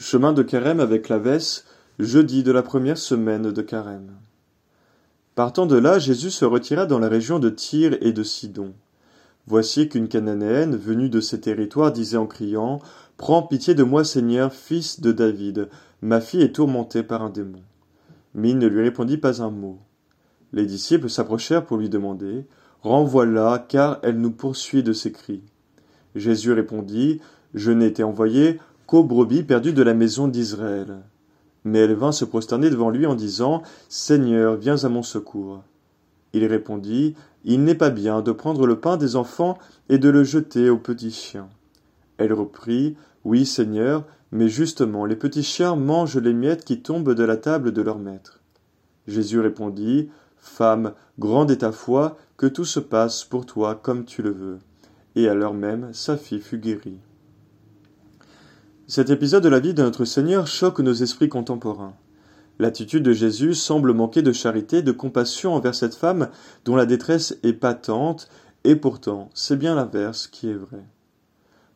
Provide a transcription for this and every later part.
Chemin de Carême avec la Vesse, jeudi de la première semaine de Carême. Partant de là, Jésus se retira dans la région de Tyr et de Sidon. Voici qu'une Cananéenne, venue de ces territoires, disait en criant Prends pitié de moi, Seigneur, fils de David, ma fille est tourmentée par un démon. Mais il ne lui répondit pas un mot. Les disciples s'approchèrent pour lui demander Renvoie-la, car elle nous poursuit de ses cris. Jésus répondit Je n'ai été envoyé qu'aux brebis de la maison d'Israël. Mais elle vint se prosterner devant lui en disant Seigneur, viens à mon secours. Il répondit Il n'est pas bien de prendre le pain des enfants et de le jeter aux petits chiens. Elle reprit Oui, Seigneur, mais justement, les petits chiens mangent les miettes qui tombent de la table de leur maître. Jésus répondit Femme, grande est ta foi, que tout se passe pour toi comme tu le veux. Et à l'heure même, sa fille fut guérie. Cet épisode de la vie de notre Seigneur choque nos esprits contemporains. L'attitude de Jésus semble manquer de charité, de compassion envers cette femme dont la détresse est patente, et pourtant c'est bien l'inverse qui est vrai.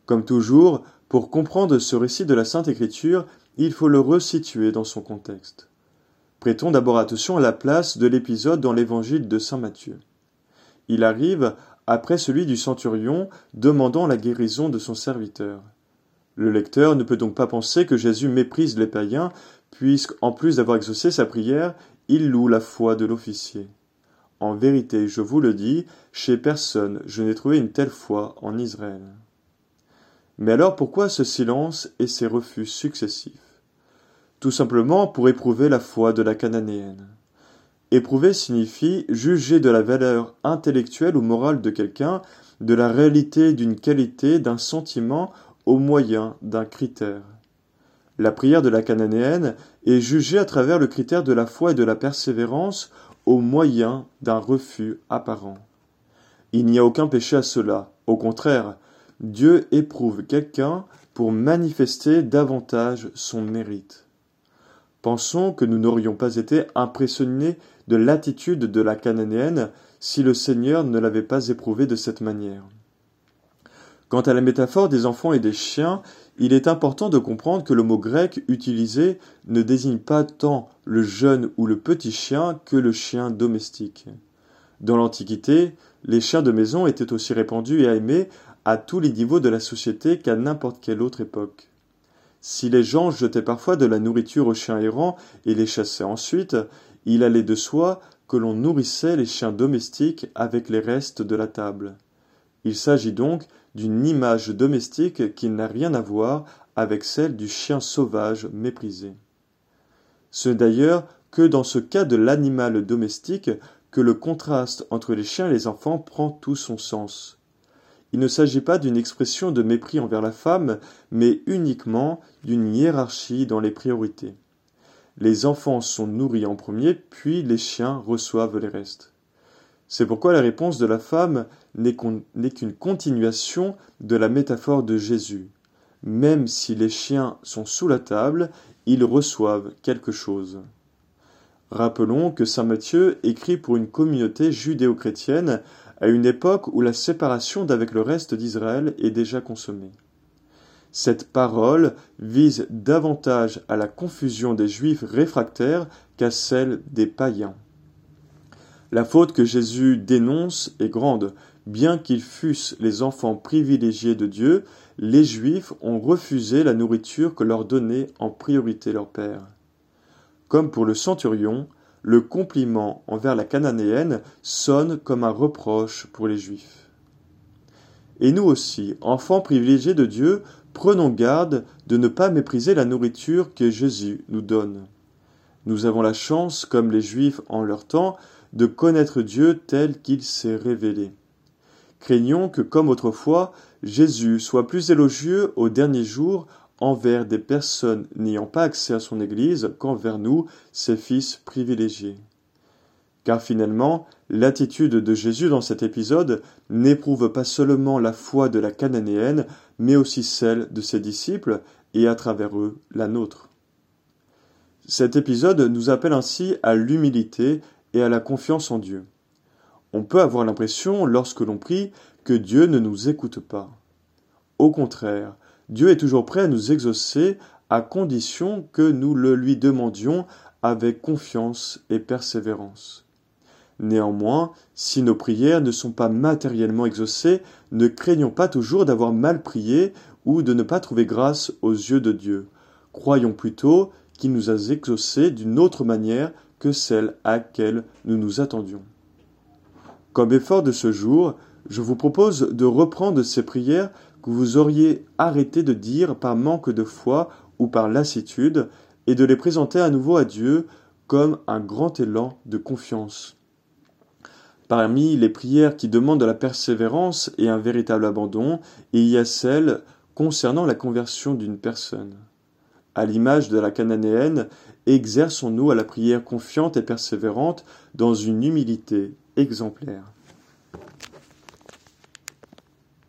Comme toujours, pour comprendre ce récit de la Sainte Écriture, il faut le resituer dans son contexte. Prêtons d'abord attention à la place de l'épisode dans l'évangile de Saint Matthieu. Il arrive après celui du centurion demandant la guérison de son serviteur. Le lecteur ne peut donc pas penser que Jésus méprise les païens, puisqu'en plus d'avoir exaucé sa prière, il loue la foi de l'officier. En vérité, je vous le dis, chez personne je n'ai trouvé une telle foi en Israël. Mais alors pourquoi ce silence et ces refus successifs? Tout simplement pour éprouver la foi de la cananéenne. Éprouver signifie juger de la valeur intellectuelle ou morale de quelqu'un, de la réalité d'une qualité, d'un sentiment au moyen d'un critère. La prière de la cananéenne est jugée à travers le critère de la foi et de la persévérance au moyen d'un refus apparent. Il n'y a aucun péché à cela. Au contraire, Dieu éprouve quelqu'un pour manifester davantage son mérite. Pensons que nous n'aurions pas été impressionnés de l'attitude de la cananéenne si le Seigneur ne l'avait pas éprouvée de cette manière. Quant à la métaphore des enfants et des chiens, il est important de comprendre que le mot grec utilisé ne désigne pas tant le jeune ou le petit chien que le chien domestique. Dans l'Antiquité, les chiens de maison étaient aussi répandus et aimés à tous les niveaux de la société qu'à n'importe quelle autre époque. Si les gens jetaient parfois de la nourriture aux chiens errants et les chassaient ensuite, il allait de soi que l'on nourrissait les chiens domestiques avec les restes de la table. Il s'agit donc d'une image domestique qui n'a rien à voir avec celle du chien sauvage méprisé. Ce n'est d'ailleurs que dans ce cas de l'animal domestique que le contraste entre les chiens et les enfants prend tout son sens. Il ne s'agit pas d'une expression de mépris envers la femme, mais uniquement d'une hiérarchie dans les priorités. Les enfants sont nourris en premier, puis les chiens reçoivent les restes. C'est pourquoi la réponse de la femme n'est qu'une continuation de la métaphore de Jésus. Même si les chiens sont sous la table, ils reçoivent quelque chose. Rappelons que saint Matthieu écrit pour une communauté judéo-chrétienne à une époque où la séparation d'avec le reste d'Israël est déjà consommée. Cette parole vise davantage à la confusion des juifs réfractaires qu'à celle des païens. La faute que Jésus dénonce est grande. Bien qu'ils fussent les enfants privilégiés de Dieu, les Juifs ont refusé la nourriture que leur donnait en priorité leur Père. Comme pour le centurion, le compliment envers la cananéenne sonne comme un reproche pour les Juifs. Et nous aussi, enfants privilégiés de Dieu, prenons garde de ne pas mépriser la nourriture que Jésus nous donne. Nous avons la chance, comme les Juifs en leur temps, de connaître Dieu tel qu'il s'est révélé. Craignons que, comme autrefois, Jésus soit plus élogieux au dernier jour envers des personnes n'ayant pas accès à son Église qu'envers nous, ses fils privilégiés. Car finalement, l'attitude de Jésus dans cet épisode n'éprouve pas seulement la foi de la cananéenne, mais aussi celle de ses disciples, et à travers eux la nôtre. Cet épisode nous appelle ainsi à l'humilité et à la confiance en Dieu. On peut avoir l'impression, lorsque l'on prie, que Dieu ne nous écoute pas. Au contraire, Dieu est toujours prêt à nous exaucer à condition que nous le lui demandions avec confiance et persévérance. Néanmoins, si nos prières ne sont pas matériellement exaucées, ne craignons pas toujours d'avoir mal prié ou de ne pas trouver grâce aux yeux de Dieu. Croyons plutôt qu'il nous a exaucés d'une autre manière que celle à laquelle nous nous attendions. Comme effort de ce jour, je vous propose de reprendre ces prières que vous auriez arrêté de dire par manque de foi ou par lassitude, et de les présenter à nouveau à Dieu comme un grand élan de confiance. Parmi les prières qui demandent de la persévérance et un véritable abandon, il y a celle concernant la conversion d'une personne. À l'image de la cananéenne, exerçons-nous à la prière confiante et persévérante dans une humilité exemplaire.